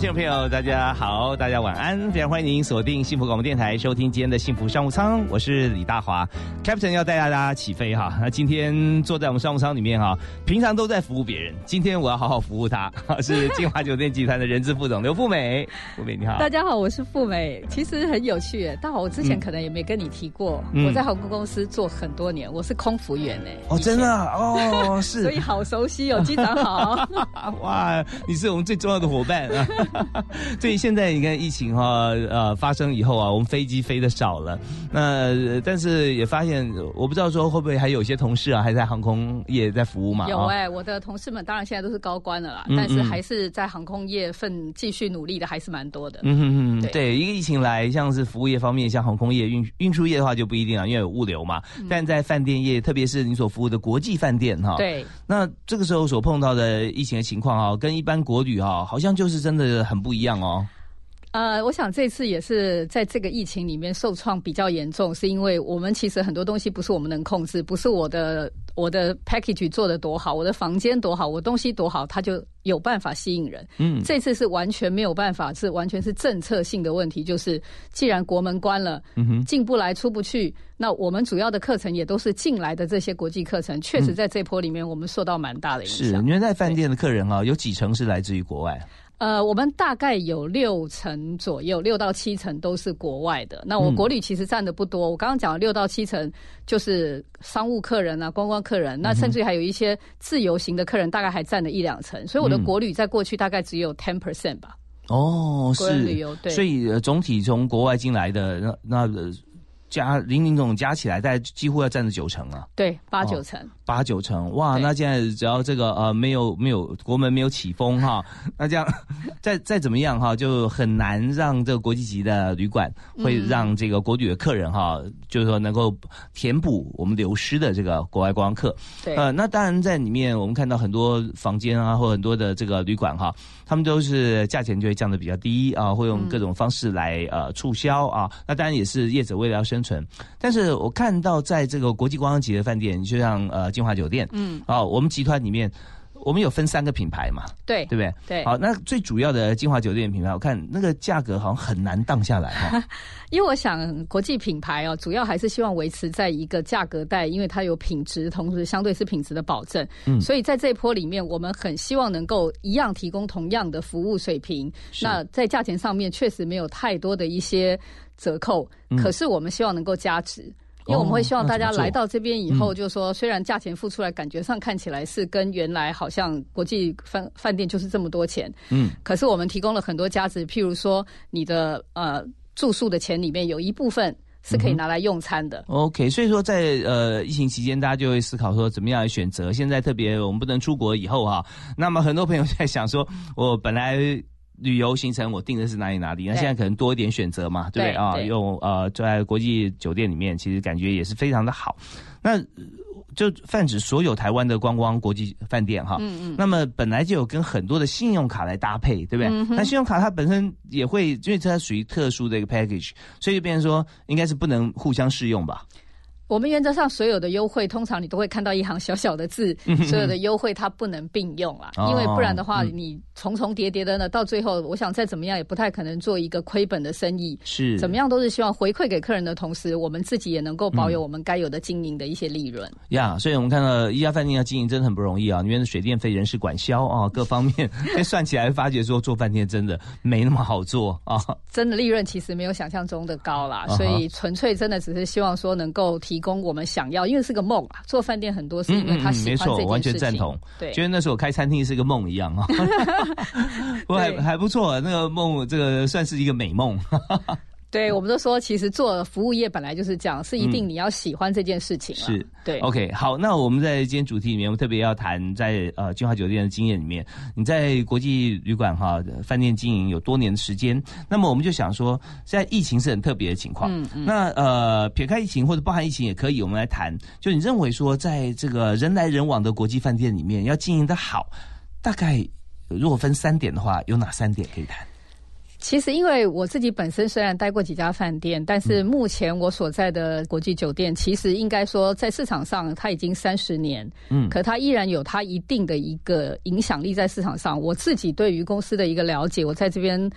听众朋友，大家好，大家晚安，非常欢迎您锁定幸福广播电台，收听今天的幸福商务舱，我是李大华，Captain 要带大家起飞哈。那今天坐在我们商务舱里面哈，平常都在服务别人，今天我要好好服务他，是金华酒店集团的人资副总刘富美，富美你好，大家好，我是富美，其实很有趣，大华我之前可能也没跟你提过，我在航空公司做很多年，我是空服员呢。哦，真的哦，是，所以好熟悉哦，机长好，哇，你是我们最重要的伙伴啊。所以现在你看疫情哈呃发生以后啊，我们飞机飞的少了，那但是也发现我不知道说会不会还有些同事啊还在航空业在服务嘛？有哎，我的同事们当然现在都是高官了啦，但是还是在航空业份继续努力的还是蛮多的。嗯嗯嗯，对，一个疫情来，像是服务业方面，像航空业运运输业的话就不一定了，因为有物流嘛。但在饭店业，特别是你所服务的国际饭店哈，对，那这个时候所碰到的疫情的情况啊，跟一般国旅哈，好像就是真的。很不一样哦。呃，我想这次也是在这个疫情里面受创比较严重，是因为我们其实很多东西不是我们能控制，不是我的我的 package 做的多好，我的房间多好，我东西多好，它就有办法吸引人。嗯，这次是完全没有办法，是完全是政策性的问题，就是既然国门关了，进不来出不去，那我们主要的课程也都是进来的这些国际课程，确实在这波里面我们受到蛮大的影响。是，因为在饭店的客人啊，有几成是来自于国外。呃，我们大概有六成左右，六到七成都是国外的。那我国旅其实占的不多。我刚刚讲六到七成就是商务客人啊，观光客人。那甚至还有一些自由行的客人，大概还占了一两成。所以我的国旅在过去大概只有 ten percent 吧。哦，是旅游对。所以总体从国外进来的那那。加零零总加起来，大概几乎要占了九成啊。对，八九成。八九成，哇！那现在只要这个呃没有没有国门没有起风哈，那这样再再怎么样哈，就很难让这个国际级的旅馆会让这个国旅的客人哈，就是说能够填补我们流失的这个国外观光客。对。呃，那当然在里面我们看到很多房间啊，或很多的这个旅馆哈，他们都是价钱就会降的比较低啊，会用各种方式来呃促销啊。那当然也是业者为了要生存，但是我看到在这个国际观光级的饭店，就像呃金华酒店，嗯，啊，我们集团里面。我们有分三个品牌嘛？对，对不对？对。好，那最主要的金华酒店品牌，我看那个价格好像很难荡下来哈。因为我想国际品牌哦，主要还是希望维持在一个价格带，因为它有品质，同时相对是品质的保证。嗯。所以在这一波里面，我们很希望能够一样提供同样的服务水平。那在价钱上面确实没有太多的一些折扣，可是我们希望能够加值。因为我们会希望大家来到这边以后，就是说，虽然价钱付出来感觉上看起来是跟原来好像国际饭饭店就是这么多钱，嗯，可是我们提供了很多价值，譬如说你的呃住宿的钱里面有一部分是可以拿来用餐的。OK，所以说在呃疫情期间，大家就会思考说怎么样来选择。现在特别我们不能出国以后哈，那么很多朋友在想说，我本来。旅游行程我定的是哪里哪里，那现在可能多一点选择嘛，对不对啊？用呃在国际酒店里面，其实感觉也是非常的好。那就泛指所有台湾的观光国际饭店哈，嗯嗯。那么本来就有跟很多的信用卡来搭配，对不对？那信用卡它本身也会，因为它属于特殊的一个 package，所以就变成说应该是不能互相适用吧。我们原则上所有的优惠，通常你都会看到一行小小的字，所有的优惠它不能并用啦，因为不然的话，你重重叠叠的呢，到最后，我想再怎么样也不太可能做一个亏本的生意。是，怎么样都是希望回馈给客人的同时，我们自己也能够保有我们该有的经营的一些利润。呀，所以我们看到一家饭店要经营真的很不容易啊，里面的水电费、人事管销啊，各方面，算起来发觉说做饭店真的没那么好做啊。真的利润其实没有想象中的高啦，所以纯粹真的只是希望说能够提供我们想要。因为是个梦啊，做饭店很多是因为他喜欢这件完全赞同。对，觉得那时候开餐厅是个梦一样啊。不过还还不错，那个梦这个算是一个美梦。对，我们都说，其实做服务业本来就是这样，是一定你要喜欢这件事情。是，对。OK，好，那我们在今天主题里面，我们特别要谈在呃金华酒店的经验里面，你在国际旅馆哈饭店经营有多年的时间，那么我们就想说，现在疫情是很特别的情况。嗯嗯。那呃，撇开疫情或者包含疫情也可以，我们来谈，就你认为说，在这个人来人往的国际饭店里面，要经营的好，大概如果分三点的话，有哪三点可以谈？其实，因为我自己本身虽然待过几家饭店，但是目前我所在的国际酒店，其实应该说在市场上它已经三十年，嗯，可它依然有它一定的一个影响力在市场上。我自己对于公司的一个了解，我在这边。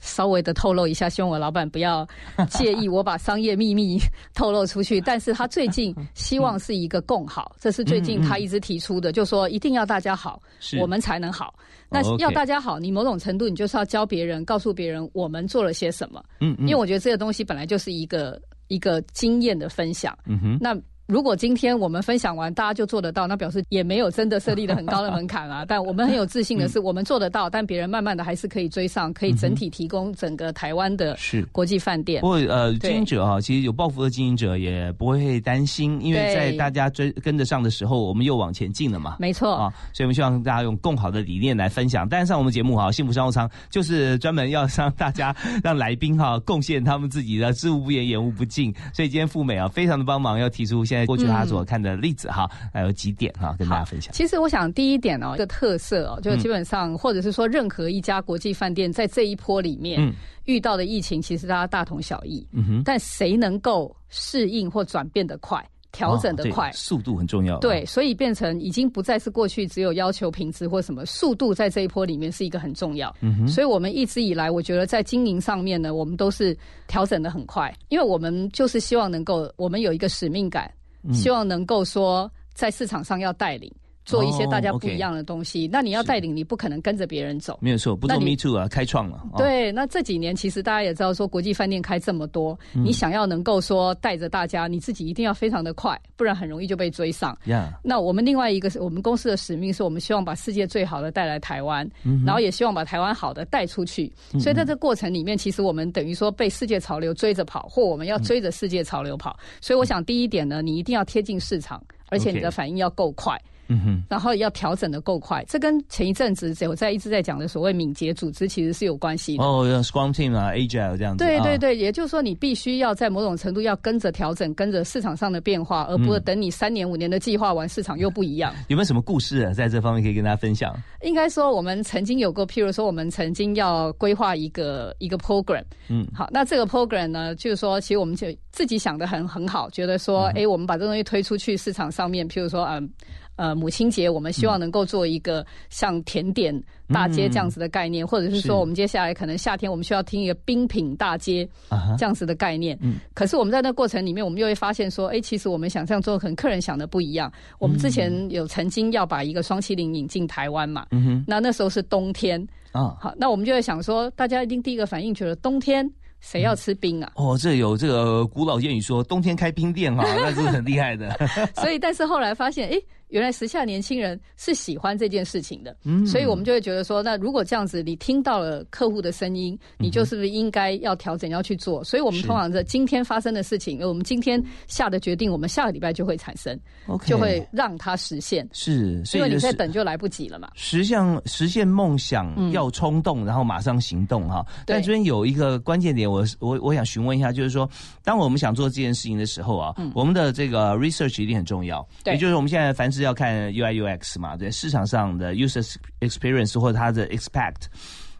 稍微的透露一下，希望我老板不要介意我把商业秘密透露出去。但是他最近希望是一个共好，这是最近他一直提出的，就说一定要大家好，我们才能好。那要大家好，你某种程度你就是要教别人，告诉别人我们做了些什么。嗯，因为我觉得这个东西本来就是一个一个经验的分享。嗯哼，那。如果今天我们分享完，大家就做得到，那表示也没有真的设立了很高的门槛啊。但我们很有自信的是，我们做得到，但别人慢慢的还是可以追上，可以整体提供整个台湾的国际饭店。不过呃，经营者啊，其实有抱负的经营者也不会担心，因为在大家追跟得上的时候，我们又往前进了嘛。没错啊，所以我们希望大家用更好的理念来分享。但是上我们节目哈，幸福商务舱就是专门要让大家让来宾哈贡献他们自己的知无不言，言无不尽。所以今天富美啊，非常的帮忙，要提出现在过去他所看。的例子哈，还有几点哈，跟大家分享。其实我想第一点哦，一个特色哦，就基本上或者是说，任何一家国际饭店在这一波里面遇到的疫情，其实大家大同小异。嗯哼，但谁能够适应或转变的快？调整的快，速度很重要。对，所以变成已经不再是过去只有要求品质或什么，速度在这一波里面是一个很重要。嗯哼，所以我们一直以来，我觉得在经营上面呢，我们都是调整的很快，因为我们就是希望能够，我们有一个使命感。希望能够说，在市场上要带领。做一些大家不一样的东西，那你要带领，你不可能跟着别人走。没有错，不做 me too 啊，开创了。对，那这几年其实大家也知道，说国际饭店开这么多，你想要能够说带着大家，你自己一定要非常的快，不然很容易就被追上。那我们另外一个是我们公司的使命，是我们希望把世界最好的带来台湾，然后也希望把台湾好的带出去。所以在这过程里面，其实我们等于说被世界潮流追着跑，或我们要追着世界潮流跑。所以我想第一点呢，你一定要贴近市场，而且你的反应要够快。嗯哼，然后要调整的够快，这跟前一阵子我在一直在讲的所谓敏捷组织其实是有关系的。哦，Scrum Team 啊，Agile 这样子。对对对，也就是说你必须要在某种程度要跟着调整，跟着市场上的变化，而不是等你三年五年的计划完，市场又不一样。有没有什么故事啊，在这方面可以跟大家分享？应该说，我们曾经有过，譬如说，我们曾经要规划一个一个 program。嗯，好，那这个 program 呢，就是说，其实我们就自己想的很很好，觉得说，哎，我们把这东西推出去市场上面，譬如说，嗯。呃，母亲节我们希望能够做一个像甜点大街这样子的概念，或者是说，我们接下来可能夏天我们需要听一个冰品大街这样子的概念。嗯，可是我们在那过程里面，我们又会发现说，哎，其实我们想象中可能客人想的不一样。我们之前有曾经要把一个双麒麟引进台湾嘛，嗯哼，那那时候是冬天啊，好，那我们就会想说，大家一定第一个反应觉得冬天。谁要吃冰啊？哦，这有这个古老谚语说，冬天开冰店哈，那是很厉害的。所以，但是后来发现，哎，原来时下年轻人是喜欢这件事情的。嗯，所以我们就会觉得说，那如果这样子，你听到了客户的声音，你就是不是应该要调整要去做？所以我们通常在今天发生的事情，我们今天下的决定，我们下个礼拜就会产生，就会让它实现。是，因为你在等就来不及了嘛。实现实现梦想要冲动，然后马上行动哈。但这边有一个关键点。我我我想询问一下，就是说，当我们想做这件事情的时候啊，我们的这个 research 一定很重要。对，也就是我们现在凡是要看 UI UX 嘛，对市场上的 user experience 或者他的 expect，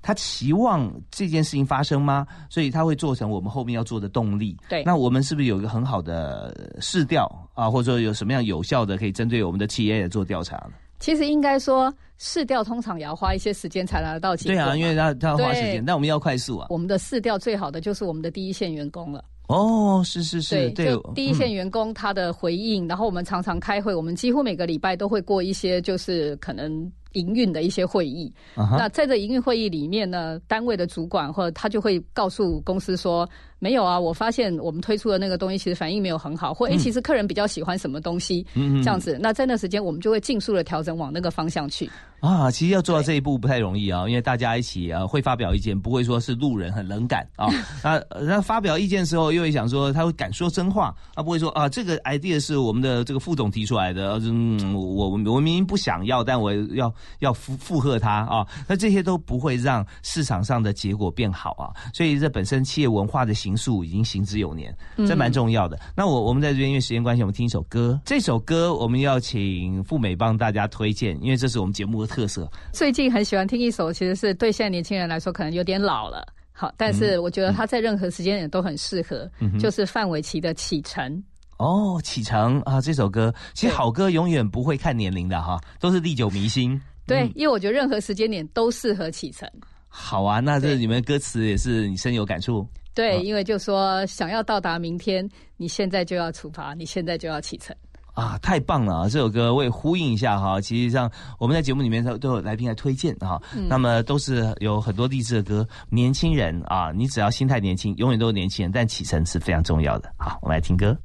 他期望这件事情发生吗？所以他会做成我们后面要做的动力。对，那我们是不是有一个很好的试调啊，或者说有什么样有效的可以针对我们的企业做调查呢？其实应该说，试调通常也要花一些时间才拿得到结果。对啊，因为他他要花时间，但我们要快速啊。我们的试调最好的就是我们的第一线员工了。哦，是是是，对，就第一线员工他的回应，然后我们常常开会，我们几乎每个礼拜都会过一些，就是可能营运的一些会议。那在这营运会议里面呢，单位的主管或者他就会告诉公司说。没有啊，我发现我们推出的那个东西其实反应没有很好，或诶，其实客人比较喜欢什么东西，嗯这样子。那在那时间，我们就会尽速的调整往那个方向去。啊，其实要做到这一步不太容易啊，因为大家一起啊会发表意见，不会说是路人很冷感啊。那那发表意见的时候，又会想说他会敢说真话，他不会说啊这个 idea 是我们的这个副总提出来的，嗯，我我明明不想要，但我要要附附和他啊。那这些都不会让市场上的结果变好啊。所以这本身企业文化的形塑已经行之有年，这蛮重要的。那我我们在这边因为时间关系，我们听一首歌。这首歌我们要请富美帮大家推荐，因为这是我们节目的。特色最近很喜欢听一首，其实是对现在年轻人来说可能有点老了，好，但是我觉得他在任何时间点都很适合，就是范玮琪的《启程》。哦，《启程》啊，这首歌其实好歌永远不会看年龄的哈，都是历久弥新。对，因为我觉得任何时间点都适合启程。好啊，那这里面歌词也是你深有感触。对，因为就说想要到达明天，你现在就要出发，你现在就要启程。啊，太棒了啊！这首歌我也呼应一下哈。其实像我们在节目里面都都有来宾来推荐哈，那么都是有很多励志的歌。年轻人啊，你只要心态年轻，永远都是年轻人，但启程是非常重要的。好，我们来听歌。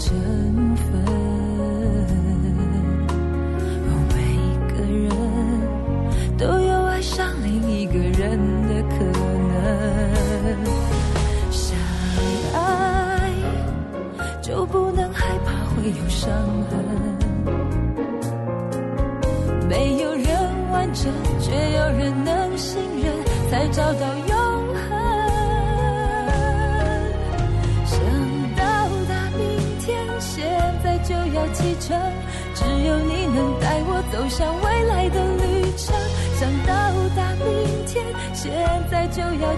沉默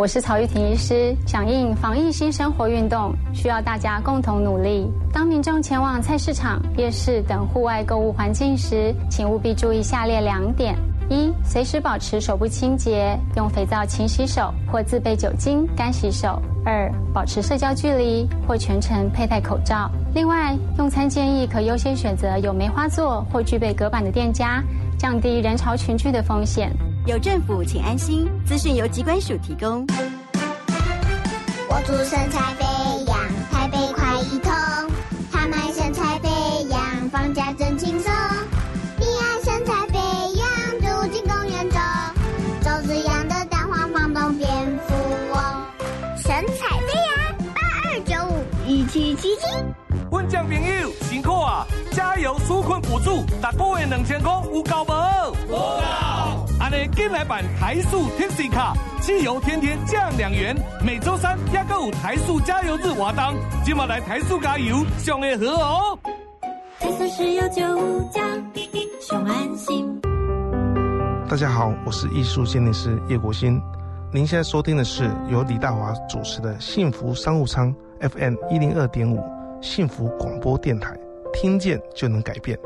我是曹玉婷医师，响应防疫新生活运动，需要大家共同努力。当民众前往菜市场、夜市等户外购物环境时，请务必注意下列两点：一、随时保持手部清洁，用肥皂勤洗手或自备酒精干洗手；二、保持社交距离或全程佩戴口罩。另外，用餐建议可优先选择有梅花座或具备隔板的店家，降低人潮群聚的风险。有政府，请安心。资讯由机关署提供。我祝身材飞扬，台北快一通。他们身材飞扬，放假真轻松。你爱身材飞扬，住进公园中，周子阳的蛋黄房东蝙蝠翁。身材飞扬，八二九五一七七七。温江朋友辛苦啊！加油纾困补助，大个月两千块有够无？有够！安尼，进来办台塑 Tipsy 卡，汽油天天降两元。每周三也个有台塑加油日活动，今晚来台塑加油，上会好哦。台塑石油九五加，上安心。大家好，我是艺术鉴定师叶国新。您现在收听的是由李大华主持的《幸福商务舱》FM 一零二点五幸福广播电台，听见就能改变。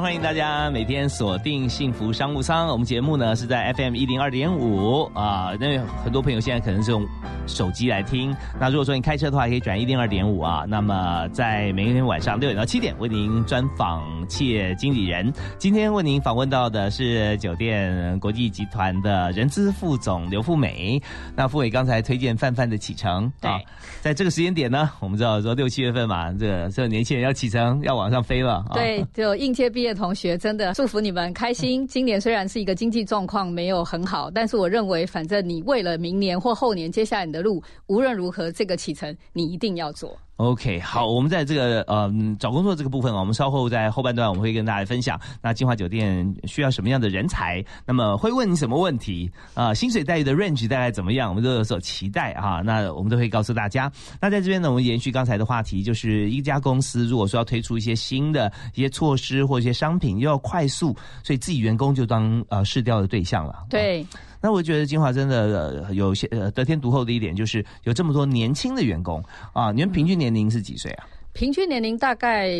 欢迎大家每天锁定幸福商务舱。我们节目呢是在 FM 一零二点五啊，因为很多朋友现在可能是用手机来听。那如果说你开车的话，可以转一零二点五啊。那么在每一天晚上六点到七点为您专访企业经理人。今天为您访问到的是酒店国际集团的人资副总刘富美。那富美刚才推荐范范的启程啊，在这个时间点呢，我们知道说六七月份嘛，这个这个年轻人要启程要往上飞了。啊、对，就应届毕业同学，真的祝福你们开心。今年虽然是一个经济状况没有很好，但是我认为，反正你为了明年或后年接下来你的路，无论如何这个启程你一定要做。OK，好，我们在这个呃找工作这个部分啊，我们稍后在后半段我们会跟大家分享，那金华酒店需要什么样的人才，那么会问你什么问题啊、薪水待遇的 range 大概怎么样，我们都有所期待啊，那我们都会告诉大家。那在这边呢，我们延续刚才的话题，就是一家公司如果说要推出一些新的一些措施或一些商品，又要快速，所以自己员工就当呃试调的对象了。对。那我觉得金华真的、呃、有些呃得天独厚的一点，就是有这么多年轻的员工啊。你们平均年龄是几岁啊？平均年龄大概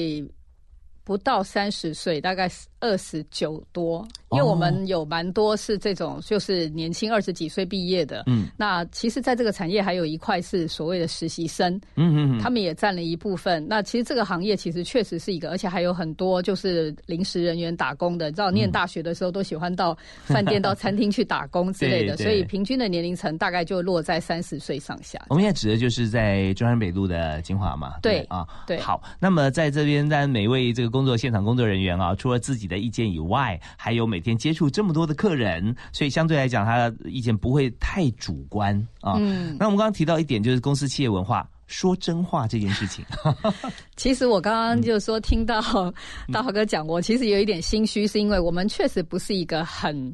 不到三十岁，大概二十九多。因为我们有蛮多是这种，就是年轻二十几岁毕业的。嗯，那其实，在这个产业还有一块是所谓的实习生。嗯嗯嗯，他们也占了一部分。那其实这个行业其实确实是一个，而且还有很多就是临时人员打工的。你知道，念大学的时候都喜欢到饭店、到餐厅去打工之类的，所以平均的年龄层大概就落在三十岁上下。我们现在指的就是在中山北路的金华嘛。对啊，对。好，那么在这边，但每位这个工作现场工作人员啊，除了自己的意见以外，还有每天接触这么多的客人，所以相对来讲，他的意见不会太主观啊。嗯。那我们刚刚提到一点，就是公司企业文化。说真话这件事情，其实我刚刚就说听到大华哥讲，我其实有一点心虚，是因为我们确实不是一个很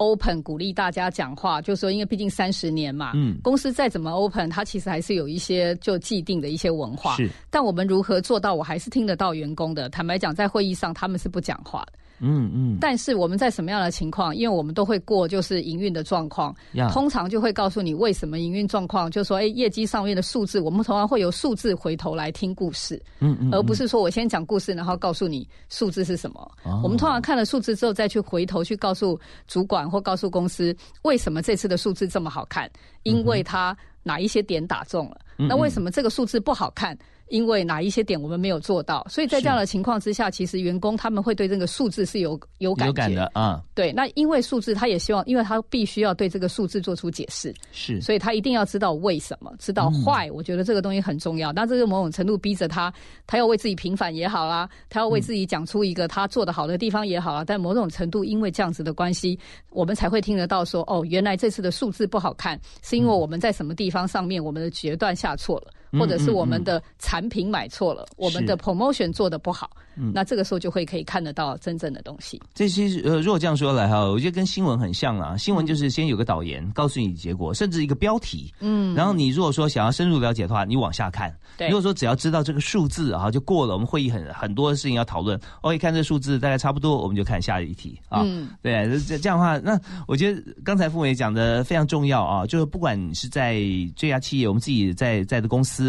open 鼓励大家讲话，就说因为毕竟三十年嘛，嗯，公司再怎么 open，它其实还是有一些就既定的一些文化。是，但我们如何做到，我还是听得到员工的。坦白讲，在会议上他们是不讲话的。嗯嗯，但是我们在什么样的情况？因为我们都会过就是营运的状况，呀通常就会告诉你为什么营运状况，就说哎业绩上面的数字，我们通常会有数字回头来听故事，嗯嗯，而不是说我先讲故事，然后告诉你数字是什么。哦我们通常看了数字之后，再去回头去告诉主管或告诉公司，为什么这次的数字这么好看？因为它哪一些点打中了。嗯那为什么这个数字不好看？因为哪一些点我们没有做到，所以在这样的情况之下，其实员工他们会对这个数字是有有感有感觉的啊，对，那因为数字，他也希望，因为他必须要对这个数字做出解释，是所以他一定要知道为什么，知道坏。我觉得这个东西很重要。那这个某种程度逼着他，他要为自己平反也好啦，他要为自己讲出一个他做的好的地方也好啦。但某种程度，因为这样子的关系，我们才会听得到说，哦，原来这次的数字不好看，是因为我们在什么地方上面我们的决断下错了。或者是我们的产品买错了，我们的 promotion 做的不好，那这个时候就会可以看得到真正的东西。这些呃，如果这样说来哈，我觉得跟新闻很像啊。新闻就是先有个导言，告诉你结果，甚至一个标题，嗯，然后你如果说想要深入了解的话，你往下看。对如果说只要知道这个数字啊，就过了。我们会议很很多事情要讨论，哦，一看这数字大概差不多，我们就看下一题啊。嗯对，这这样的话，那我觉得刚才傅伟讲的非常重要啊，就是不管你是在这家企业，我们自己在在的公司，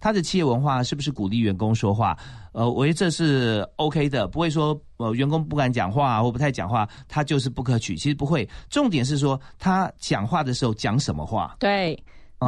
他的企业文化是不是鼓励员工说话？呃，我觉得这是 OK 的，不会说呃员工不敢讲话或不太讲话，他就是不可取。其实不会，重点是说他讲话的时候讲什么话。对，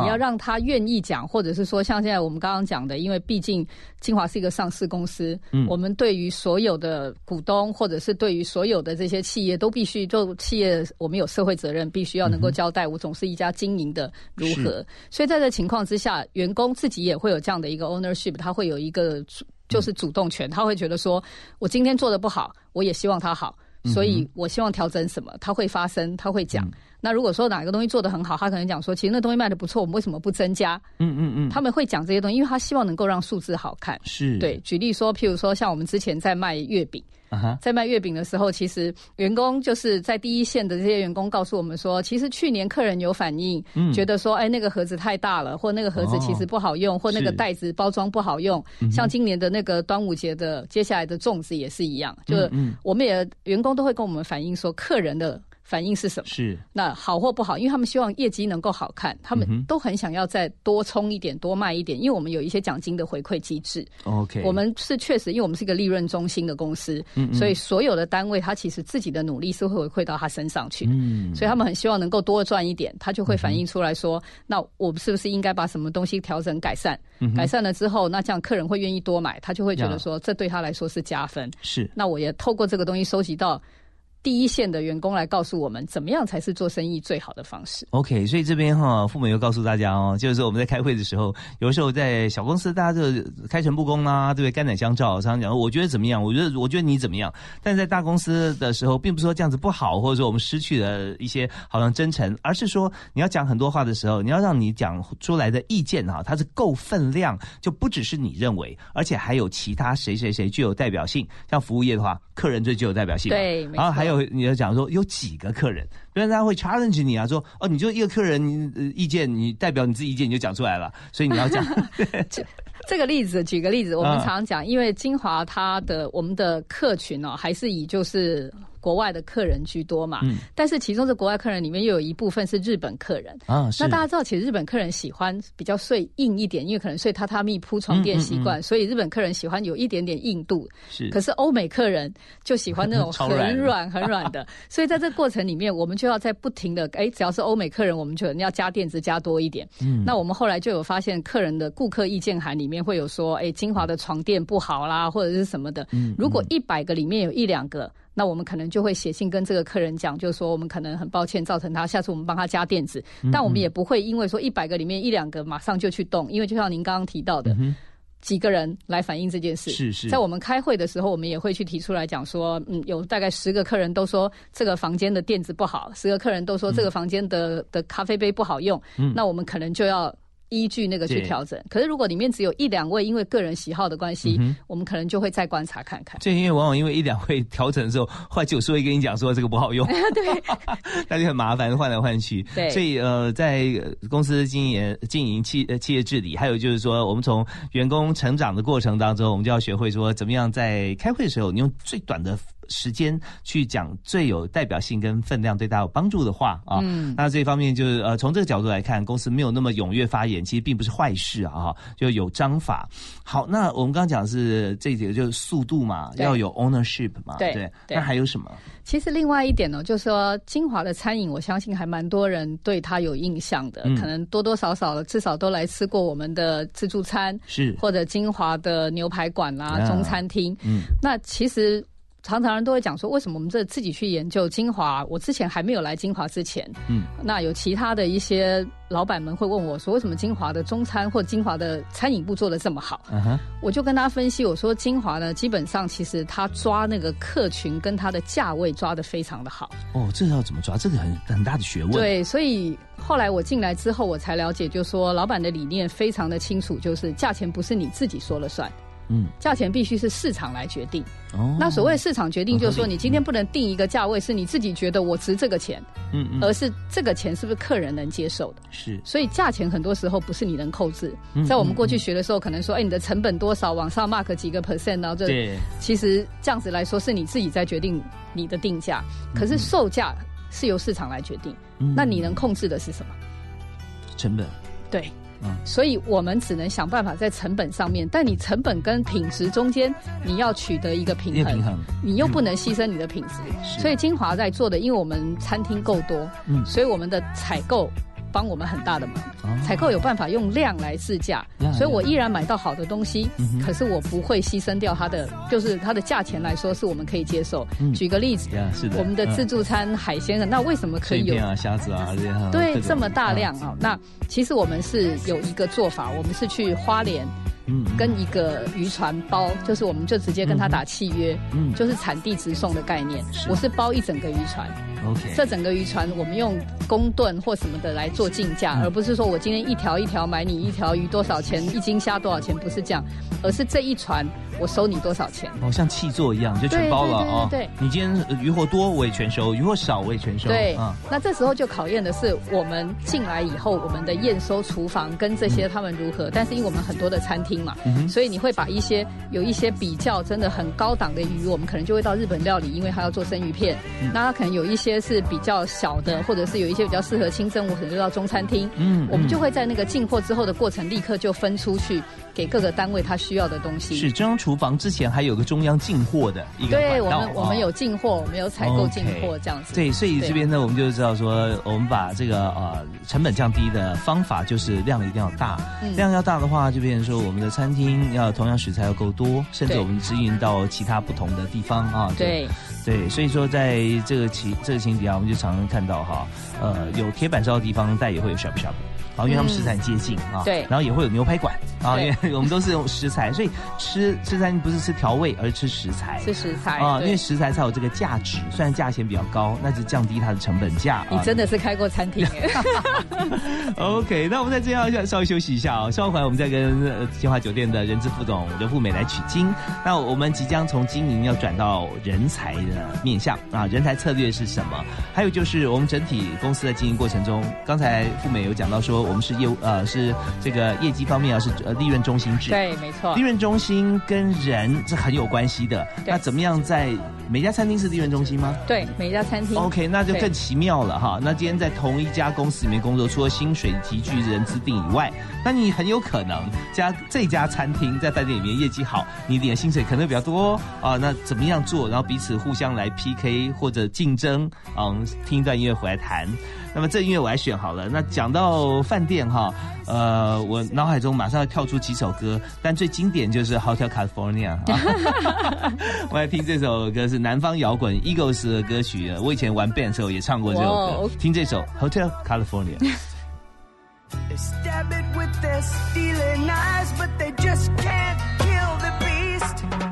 你要让他愿意讲，或者是说像现在我们刚刚讲的，因为毕竟清华是一个上市公司，嗯我们对于所有的股东或者是对于所有的这些企业，都必须就企业我们有社会责任，必须要能够交代我总是一家经营的如何。所以在这情况之下，员工自己也会有这样的一个 ownership，他会有一个主就是主动权，他会觉得说我今天做的不好，我也希望他好。所以我希望调整什么，他会发声，他会讲。那如果说哪个东西做得很好，他可能讲说，其实那东西卖的不错，我们为什么不增加？嗯嗯嗯，他们会讲这些东西，因为他希望能够让数字好看。是。对，举例说，譬如说，像我们之前在卖月饼，在卖月饼的时候，其实员工就是在第一线的这些员工告诉我们说，其实去年客人有反应，嗯。觉得说，哎，那个盒子太大了，或那个盒子其实不好用，或那个袋子包装不好用。像今年的那个端午节的接下来的粽子也是一样，就是嗯。我们也员工都会跟我们反映说，客人的反应是什么。是那好或不好，因为他们希望业绩能够好看，他嗯们都很想要再多冲一点、多卖一点，因为我们有一些奖金的回馈机制。OK。我们是确实，因为我们是一个利润中心的公司，所以所有的单位他其实自己的努力是会回馈到他身上去的。嗯所以他们很希望能够多赚一点，他就会反映出来说，那我们是不是应该把什么东西调整改善？改善了之后，那这样客人会愿意多买，他就会觉得说，这对他来说是加分。是那我也透过这个东西收集到第一线的员工来告诉我们，怎么样才是做生意最好的方式。OK，所以这边哈，父母又告诉大家哦，就是说我们在开会的时候，有时候在小公司，大家就开诚布公啦，对不对？肝胆相照，常常讲，我觉得怎么样？我觉得，我觉得你怎么样？但在大公司的时候，并不是说这样子不好，或者说我们失去了一些好像真诚，而是说你要讲很多话的时候，你要让你讲出来的意见哈，它是够分量，就不只是你认为，而且还有其他谁谁谁具有代表性。像服务业的话，客人最具有代表性，对然后还有你要讲说有几个客人，不然他会 challenge 你啊，说哦，你就一个客人，你、呃、意见你代表你自己意见你就讲出来了，所以你要讲 这个例子，举个例子，我们啊常常讲，因为金华它的我们的客群哦，还是以就是国外的客人居多嘛。嗯但是其中这国外客人里面又有一部分是日本客人。啊，是那大家知道，其实日本客人喜欢比较睡硬一点，因为可能睡榻榻米铺床垫习惯，所以日本客人喜欢有一点点硬度。是可是欧美客人就喜欢那种 很软很软的，所以在这个过程里面，我们就要在不停的，哎，只要是欧美客人，我们就要加垫子加多一点。嗯那我们后来就有发现，客人的顾客意见函里面会有说，哎，金华的床垫不好啦，或者是什么的。嗯如果一百个里面有一两个。那我们可能就会写信跟这个客人讲，就是说我们可能很抱歉造成他，下次我们帮他加垫子，嗯但我们也不会因为说一百个里面一两个马上就去动，因为就像您刚刚提到的，几个人来反映这件事。嗯是是在我们开会的时候，我们也会去提出来讲说，嗯，有大概十个客人都说这个房间的垫子不好，十个客人都说这个房间的、的咖啡杯不好用，嗯那我们可能就要。依据那个去调整，可是如果里面只有一两位因为个人喜好的关系，嗯我们可能就会再观察看看。这因为往往因为一两位调整的时候，后来九十位跟你讲说这个不好用，对，那就很麻烦，换来换去。对。所以呃，在呃公司经营经营企呃企业治理，还有就是说，我们从员工成长的过程当中，我们就要学会说，怎么样在开会的时候，你用最短的时间去讲最有代表性跟分量、对大家有帮助的话啊。嗯那这一方面就是呃，从这个角度来看，公司没有那么踊跃发言，其实并不是坏事啊，就有章法。好，那我们刚刚讲的是这几个，就是速度嘛，要有 ownership 嘛，对对。对那还有什么？其实另外一点呢，就是说金华的餐饮，我相信还蛮多人对它有印象的，嗯可能多多少少至少都来吃过我们的自助餐，是或者金华的牛排馆啦、啊中餐厅。嗯那其实常常人都会讲说，为什么我们这自己去研究精华？我之前还没有来精华之前，嗯，那有其他的一些老板们会问我说，为什么精华的中餐或精华的餐饮部做的这么好？嗯哼，我就跟他分析，我说精华呢，基本上其实他抓那个客群跟他的价位抓的非常的好。哦，这个要怎么抓？这个很很大的学问。，对，所以后来我进来之后，我才了解，就说老板的理念非常的清楚，就是价钱不是你自己说了算，嗯，价钱必须是市场来决定。哦，那所谓市场决定，就是说你今天不能定一个价位是你自己觉得我值这个钱，嗯嗯，而是这个钱是不是客人能接受的。是。所以价钱很多时候不是你能控制。嗯。在我们过去学的时候，可能说，哎，你的成本多少，往上 mark 几个 percent，然后这对，其实这样子来说是你自己在决定你的定价，可是售价是由市场来决定。嗯。那你能控制的是什么？成本，对，嗯。所以我们只能想办法在成本上面，但你成本跟品质中间，你要取得一个平衡，平衡，你又不能牺牲你的品质。是。所以金华在做的，因为我们餐厅够多，嗯。所以我们的采购帮我们很大的忙。哦。采购有办法用量来自价，所以我依然买到好的东西可是我不会牺牲掉它的，就是它的价钱来说是我们可以接受。嗯。举个例子，我们的自嗯助餐海鲜的，那为什么可以有？虾子啊这样，对这么大量啊？那其实我们是有一个做法，我们是去花莲嗯，嗯。跟一个渔船包，就是我们就直接跟他打契约，嗯就是产地直送的概念。是。我是包一整个渔船，OK，这整个渔船我们用公吨或什么的来做竞价，嗯。而不是说我今天一条一条买你一条鱼多少钱，一斤虾多少钱，不是这样，而是这一船我收你多少钱。哦，像气座一样，就全包了对对哦。对对你今天呃鱼货多我也全收，鱼货少我也全收。对啊，，那这时候就考验的是我们进来以后，我们的验收厨房跟这些他们如何。但是因为我们很多的餐厅嘛，嗯所以你会把一些有一些比较真的很高档的鱼，我们可能就会到日本料理，因为它要做生鱼片。嗯那它可能有一些是比较小的，或者是有一些比较适合清蒸，我可能就到中餐厅。嗯我们就嗯会在那个进货之后的过程，立刻就分出去给各个单位他需要的东西。是中央厨房之前还有个中央进货的一个对我们，我们哦有进货，我们有采购进货这样子。对，所以这边呢，我们就知道说，我们把这个呃成本降低的方法就是量一定要大，嗯量要大的话，就变成说我们的餐厅要同样食材要够多，甚至我们直运到其他不同的地方啊。就对对，所以说在这个情这个情底下，我们就常常看到哈，呃，有铁板烧的地方，但也会有 shop shop。啊，因为他们食材很接近啊，对然后也会有牛排馆啊，因为我们都是用食材，所以吃吃餐不是吃调味，而是吃食材。吃食材啊，因为食材才有这个价值，虽然价钱比较高，那就降低它的成本价。你啊真的是开过餐厅耶。OK，那我们在这样要稍微休息一下啊，稍后回来我们再跟呃金华酒店的人资副总刘富美来取经。那我们即将从经营要转到人才的面向啊，人才策略是什么？还有就是我们整体公司的经营过程中，刚才富美有讲到说，我们是业务呃是这个业绩方面啊是呃利润中心制。对，没错利。润中心跟人是很有关系的。那怎么样在每家餐厅是利润中心吗？对，每家餐厅。OK，那就更奇妙了哈。那今天在同一家公司里面工作，除了薪水集聚、人资定以外，那你很有可能家这家餐厅在饭店里面业绩好，你领的薪水可能比较多啊。那怎么样做？然后彼此互相来 PK 或者竞争。嗯，听一段音乐回来谈。那么这音乐我来选好了。那讲到饭店哈，呃，我脑海中马上要跳出几首歌，但最经典就是 Hotel California 啊。我来听这首歌是南方摇滚 Eagles 的歌曲，我以前玩 band 的时候也唱过这首哇歌。听这首 Hotel California。They stab it with their steeling eyes but they just can't kill the beast.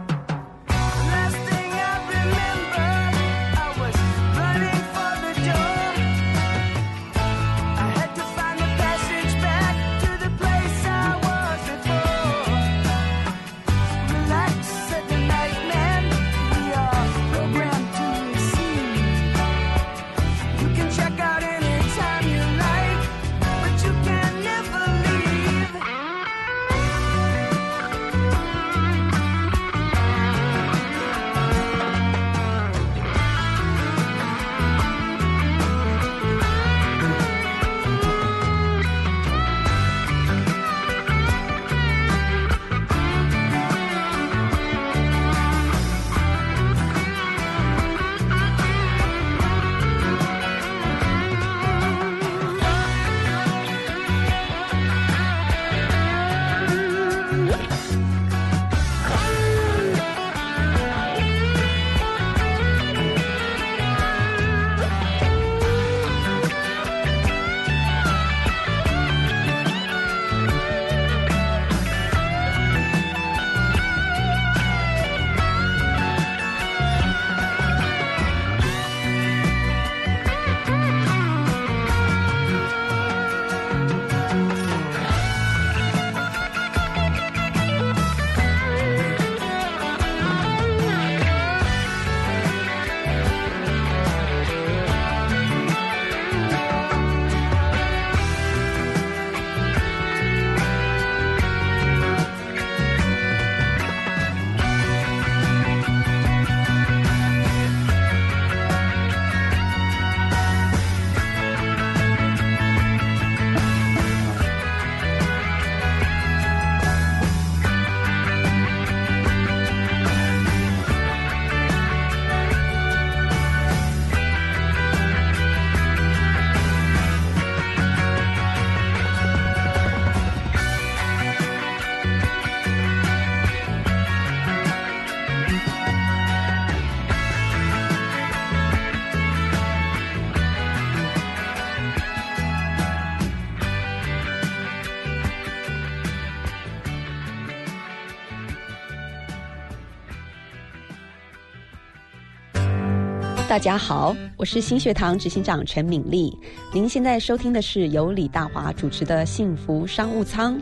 大家好，我是新学堂执行长陈敏丽。您现在收听的是由李大华主持的《幸福商务舱》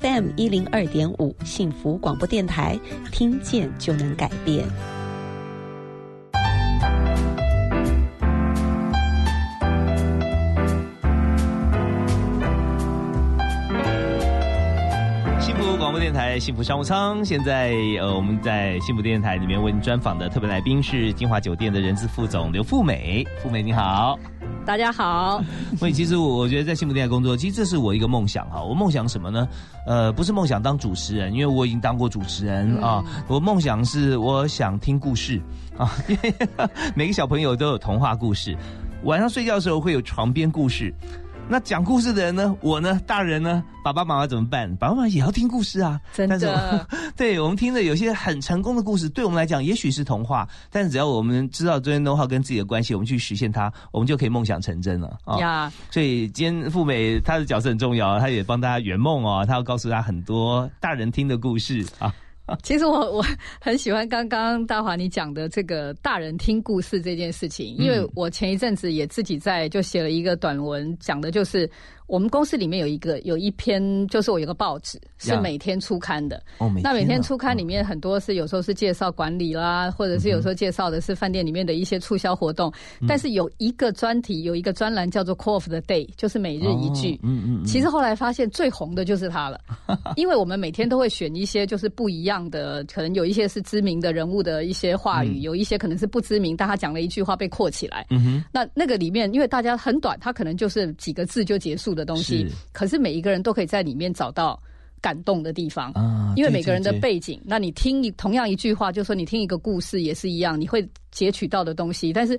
FM 一零二点五幸福广播电台，听见就能改变。电台幸福商务舱，现在呃，我们在幸福电台里面为您专访的特别来宾是金华酒店的人资副总刘富美。富美你好，大家好。所以其实我我觉得在幸福电台工作，其实这是我一个梦想哈。我梦想什么呢？呃，不是梦想当主持人，因为我已经当过主持人啊。我梦想是我想听故事啊，因 为每个小朋友都有童话故事，晚上睡觉的时候会有床边故事。那讲故事的人呢？我呢？大人呢？爸爸妈妈怎么办？爸爸妈妈也要听故事啊！真的，对我们听的有些很成功的故事，对我们来讲也许是童话，但是只要我们知道这些 know how 跟自己的关系，我们去实现它，我们就可以梦想成真了啊！呀，所以今天富美她的角色很重要，她也帮大家圆梦哦，她要告诉大家很多大人听的故事啊。其实我我很喜欢刚刚大华你讲的这个大人听故事这件事情，因为我前一阵子也自己在就写了一个短文，讲的就是我们公司里面有一个有一篇，就是我有个报纸是每天出刊的。哦，那每天出刊里面很多是有时候是介绍管理啦，或者是有时候介绍的是饭店里面的一些促销活动。但是有一个专题，有一个专栏叫做 “Call of the Day”，就是每日一句。嗯嗯。其实后来发现最红的就是它了，因为我们每天都会选一些就是不一样的，可能有一些是知名的人物的一些话语，有一些可能是不知名，但他讲了一句话被扩起来。嗯哼。那那个里面，因为大家很短，它可能就是几个字就结束的东西，可是每一个人都可以在里面找到感动的地方啊。因为每个人的背景，那你听一同样一句话，就说你听一个故事也是一样，你会截取到的东西，但是。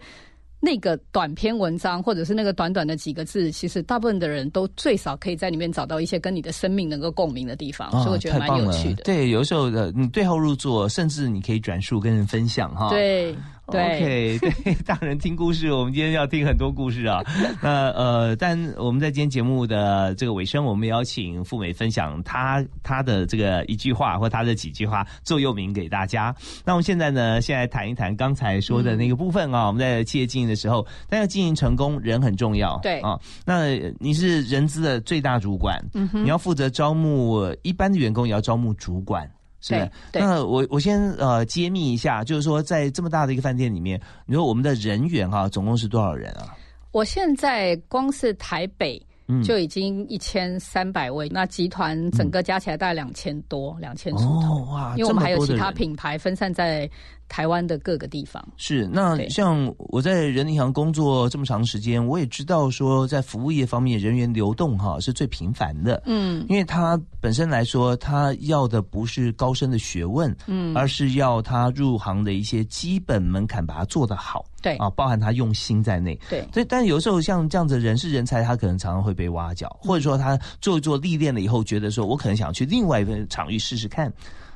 那个短篇文章，或者是那个短短的几个字，其实大部分的人都最少可以在里面找到一些跟你的生命能够共鸣的地方，所以我觉得蛮有趣的。对，有时候的你对号入座，甚至你可以转述跟人分享哈。对。OK，对，大人听故事，我们今天要听很多故事啊。那呃，但我们在今天节目的这个尾声，我们邀请富美分享他他的这个一句话或他的几句话座右铭给大家。那我们现在呢，先来谈一谈刚才说的那个部分啊。我们在企业经营的时候，但要经营成功，人很重要。对啊，那你是人资的最大主管，你要负责招募一般的员工，也要招募主管。是，那我我先呃揭秘一下，就是说在这么大的一个饭店里面，你说我们的人员哈，总共是多少人啊？我现在光是台北就已经一千三百位，那集团整个加起来大概两千多，两千出头哇！因为我们还有其他品牌分散在。台湾的各个地方。是那像我在人银行工作这么长时间，我也知道说在服务业方面人员流动哈是最频繁的，嗯，因为他本身来说，他要的不是高深的学问，嗯，而是要他入行的一些基本门槛把它做得好，对。啊，包含他用心在内，对，所以但有时候像这样子人是人才，他可能常常会被挖角，或者说他做一做历练了以后，觉得说我可能想去另外一个场域试试看，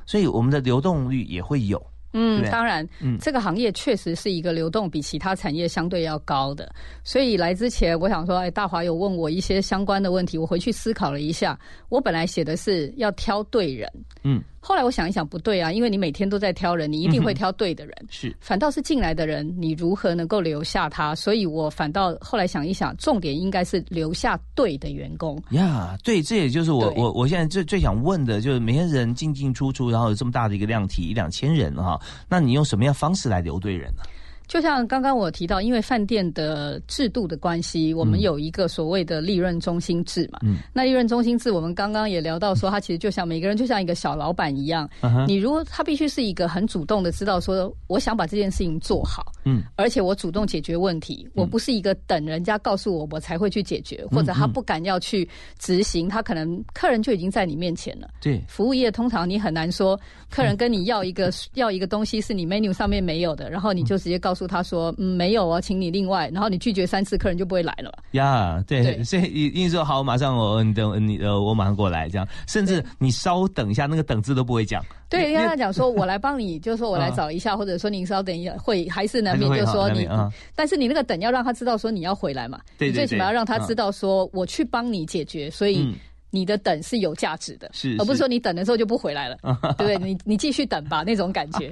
所以我们的流动率也会有。嗯，当然，嗯，这个行业确实是一个流动比其他产业相对要高的。所以来之前，我想说，哎，大华有问我一些相关的问题，我回去思考了一下，我本来写的是要挑对人，嗯。后来我想一想，不对啊，因为你每天都在挑人，你一定会挑对的人。是，反倒是进来的人，你如何能够留下他？所以我反倒后来想一想，重点应该是留下对的员工。呀，对，这也就是我我我现在最最想问的，就是每天人进进出出，然后有这么大的一个量体，一两千人哈，那你用什么样方式来留对人呢？就像刚刚我提到，因为饭店的制度的关系，我们有一个所谓的利润中心制嘛。嗯，那利润中心制，我们刚刚也聊到说，它其实就像每个人就像一个小老板一样。嗯你如果他必须是一个很主动的知道说，我想把这件事情做好。嗯，而且我主动解决问题，我不是一个等人家告诉我我才会去解决，或者他不敢要去执行，他可能客人就已经在你面前了。对，服务业通常你很难说，客人跟你要一个要一个东西是你 menu 上面没有的，然后你就直接告诉他说，嗯，没有哦，请你另外，然后你拒绝三次，客人就不会来了。呀，对，所以你说好，马上我你等你呃，我马上过来，这样，甚至你稍等一下，那个等字都不会讲。对，跟他讲说，我来帮你，就是说我来找一下，或者说您稍等一下，会还是难免就说你，但是你那个等要让他知道说你要回来嘛，对最起码要让他知道说我去帮你解决，所以你的等是有价值的，是，而不是说你等的时候就不回来了，对不对？你你继续等吧，那种感觉。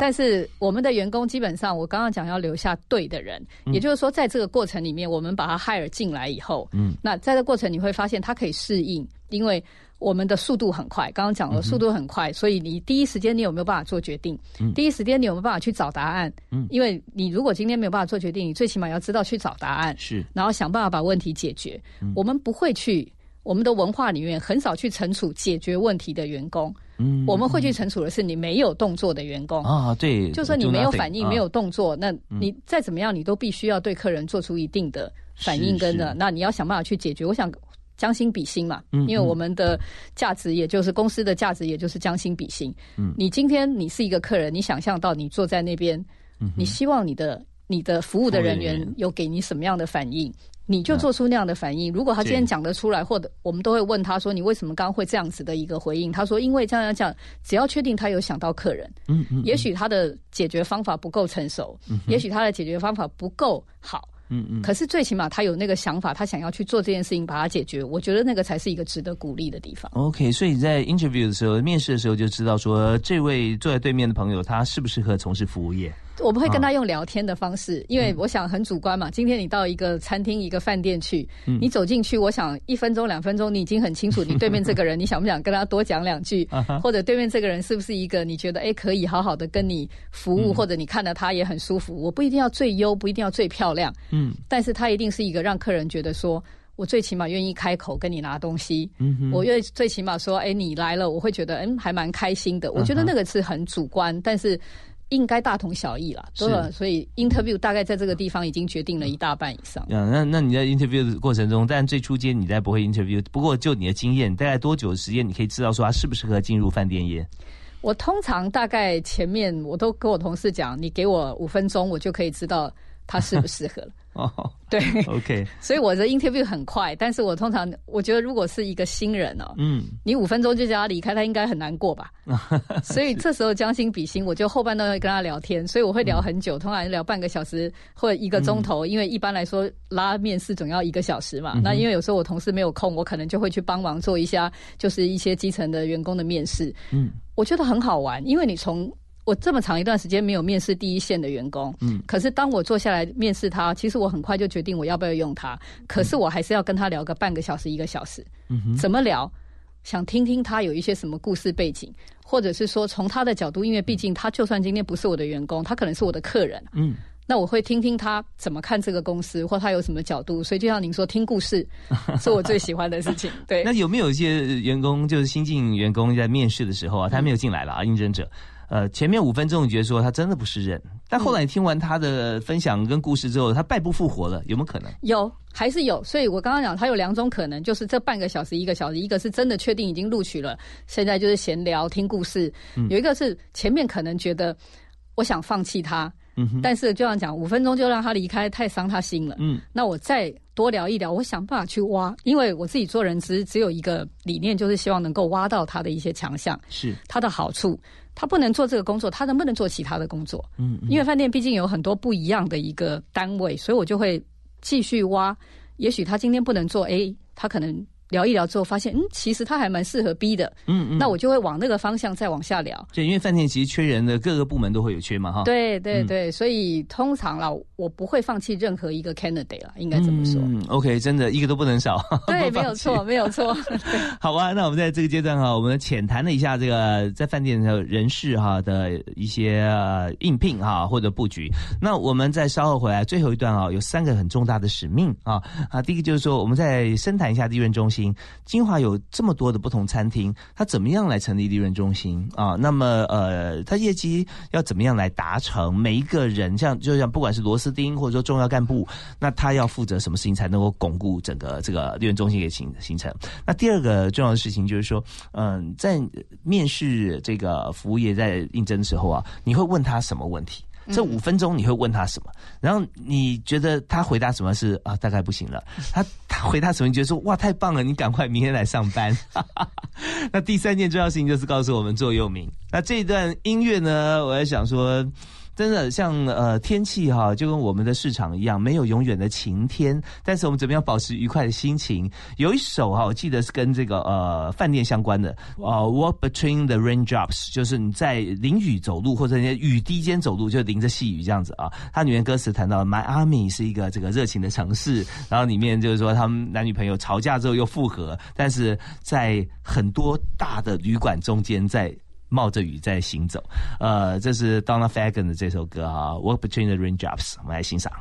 但是我们的员工基本上，我刚刚讲要留下对的人，嗯也就是说，在这个过程里面，我们把他 hire 进来以后，嗯，那在这个过程你会发现他可以适应，因为我们的速度很快，刚刚讲了速度很快，所以你第一时间你有没有办法做决定？嗯第一时间你有没有办法去找答案？嗯因为你如果今天没有办法做决定，你最起码要知道去找答案，是然后想办法把问题解决。嗯我们不会去。我们的文化里面很少去惩处解决问题的员工，嗯我们会去惩处的是你没有动作的员工。啊，对，就说你没有反应、啊。没有动作，那嗯。你再怎么样，你都必须要对客人做出一定的反应跟是的，那你要想办法去解决。我想将心比心嘛，嗯因为我们的价值也就是公司的价值，也就是将心比心。嗯。你今天你是一个客人，你想象到你坐在那边，你希望你的你的服务的人员有给你什么样的反应？你就做出那样的反应。如果他今天讲得出来，或者我们都会问他说：“你为什么刚刚会这样子的一个回应？”他说：“因为这样这样，只要确定他有想到客人，嗯嗯，也许他的解决方法不够成熟，嗯也许他的解决方法不够好，嗯嗯，可是最起码他有那个想法，他想要去做这件事情，把它解决。我觉得那个才是一个值得鼓励的地方。OK，所以在 interview 的时候，面试的时候就知道说，这位坐在对面的朋友他适不适合从事服务业。我们会跟啊他用聊天的方式，因为我想很主观嘛。今天你到一个餐厅、一个饭店去，嗯你走进去，我想一分钟、两分钟，你已经很清楚你对面这个人，你想不想跟他多讲两句啊，或者对面这个人是不是一个你觉得哎可以好好的跟你服务，嗯或者你看到他也很舒服。我不一定要最优，不一定要最漂亮，嗯但是他一定是一个让客人觉得说。我最起码愿意开口跟你拿东西，嗯哼我愿意最起码说，哎，你来了，我会觉得，嗯，还蛮开心的。我觉得那个是很主观，但是应该大同小异啦。是对吧？所以 interview 大概在这个地方已经决定了一大半以上。嗯，那那你在 interview 的过程中，但最初阶你在不会 interview，不过就你的经验，大概多久的时间你可以知道说他适不适合进入饭店业？我通常大概前面我都跟我同事讲，你给我五分钟，我就可以知道他适不适合了。哦对，，OK，所以我的 interview 很快，但是我通常我觉得如果是一个新人哦，嗯，你五分钟就叫他离开，他应该很难过吧？所以这时候将心比心，我就后半段会跟他聊天，所以我会聊很久，通常聊半个小时或者一个钟头，因为一般来说拉面试总要一个小时嘛。嗯那因为有时候我同事没有空，我可能就会去帮忙做一下，就是一些基层的员工的面试。嗯，我觉得很好玩，因为你从我这么长一段时间没有面试第一线的员工，嗯可是当我坐下来面试他，其实我很快就决定我要不要用他，可是我还是要跟他聊个半个小时一个小时。嗯，怎么聊？想听听他有一些什么故事背景，或者是说从他的角度，因为毕竟他就算今天不是我的员工，他可能是我的客人，嗯，那我会听听他怎么看这个公司，或他有什么角度。所以就像您说，听故事 是我最喜欢的事情。对那，有没有一些员工，就是新进员工在面试的时候啊，他没有进来了啊，应征者。呃，前面五分钟你觉得说他真的不是人，但后来你听完他的分享跟故事之后，他败不复活了，有没有可能？有还是有，所以我刚刚讲，他有两种可能，就是这半个小时、一个小时，一个是真的确定已经录取了，现在就是闲聊、听故事；嗯。有一个是前面可能觉得我想放弃他，嗯，但是就像讲五分钟就让他离开，太伤他心了。嗯。那我再多聊一聊，我想办法去挖，因为我自己做人只只有一个理念，就是希望能够挖到他的一些强项，是，他的好处。他不能做这个工作，他能不能做其他的工作？嗯，嗯因为饭店毕竟有很多不一样的一个单位，所以我就会继续挖。也许他今天不能做 A，他可能聊一聊之后发现，嗯，其实他还蛮适合 B 的，嗯嗯，那我就会往那个方向再往下聊。对，因为饭店其实缺人的，各个部门都会有缺嘛，哈。对对嗯对，所以通常啦，我不会放弃任何一个 candidate 啦，应该这么说。嗯，OK，真的一个都不能少。对，没有错，没有错。好啊，那我们在这个阶段哈，我们浅谈了一下这个在饭店的人事哈的一些呃应聘哈或者布局。那我们再稍后回来，最后一段啊，有三个很重大的使命啊啊，第一个就是说，我们再深谈一下利润中心。金华有这么多的不同餐厅，它怎么样来成立利润中心啊？那么呃，它业绩要怎么样来达成？每一个人像就像不管是螺丝钉或者说重要干部，那他要负责什么事情才能够巩固整个这个利润中心给形形成？那第二个重要的事情就是说，嗯、在面试这个服务业在应征的时候啊，你会问他什么问题？这五分钟你会问他什么？然后你觉得他回答什么是啊？大概不行了。他他回答什么？你觉得说哇太棒了，你赶快明天来上班。那第三件重要事情就是告诉我们座右铭。那这一段音乐呢，我在想说。真的像呃天气哈，就跟我们的市场一样，没有永远的晴天，但是我们怎么样保持愉快的心情？有一首哈，我记得是跟这个呃饭店相关的，呃，Walk between the raindrops，就是你在淋雨走路或者你在雨滴间走路，就淋着细雨这样子啊。它里面歌词谈到，My Army 是一个这个热情的城市，然后里面就是说他们男女朋友吵架之后又复合，但是在很多大的旅馆中间在。冒着雨在行走，呃，这是 Donna Fagan 的这首歌啊，《Walk Between the Raindrops》，我们来欣赏。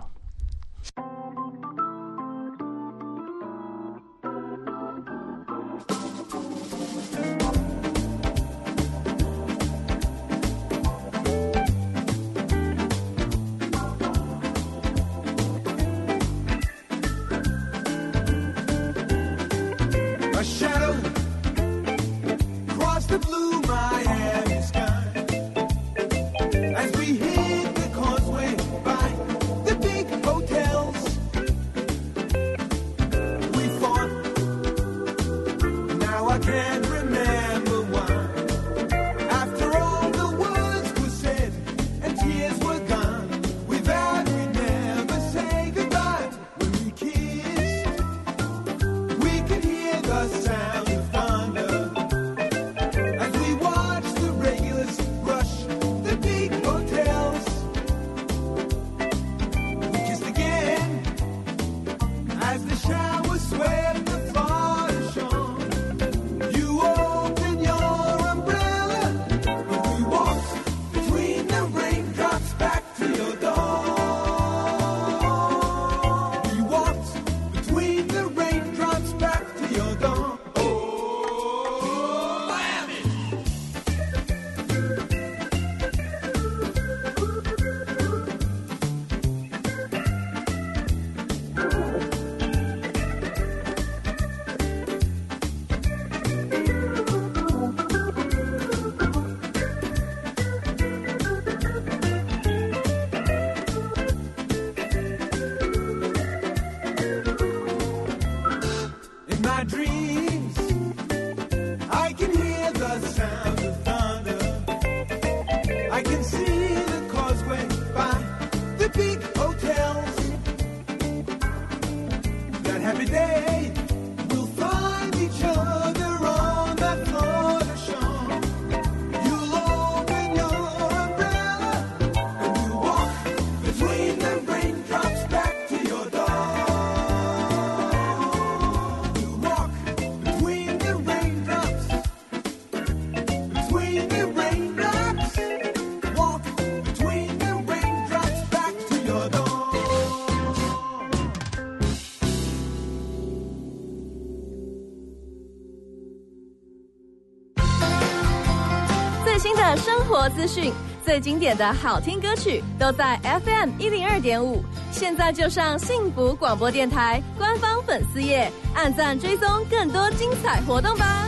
资讯，最经典的好听歌曲，都在 FM 一零二点五。现在就上幸福广播电台官方粉丝页，按赞追踪更多精彩活动吧。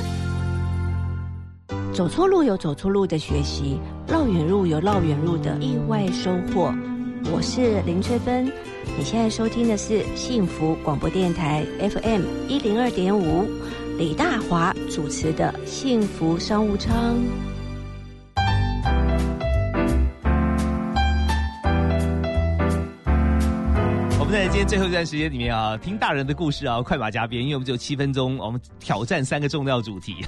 走错路有走错路的学习，绕远路有绕远路的意外收获。我是林翠芬，你现在收听的是幸福广播电台 FM 一零二点五，李大华主持的幸福商务舱。在今天最后一段时间里面啊，听大人的故事啊，快马加鞭，因为我们只有七分钟，我们挑战三个重要主题。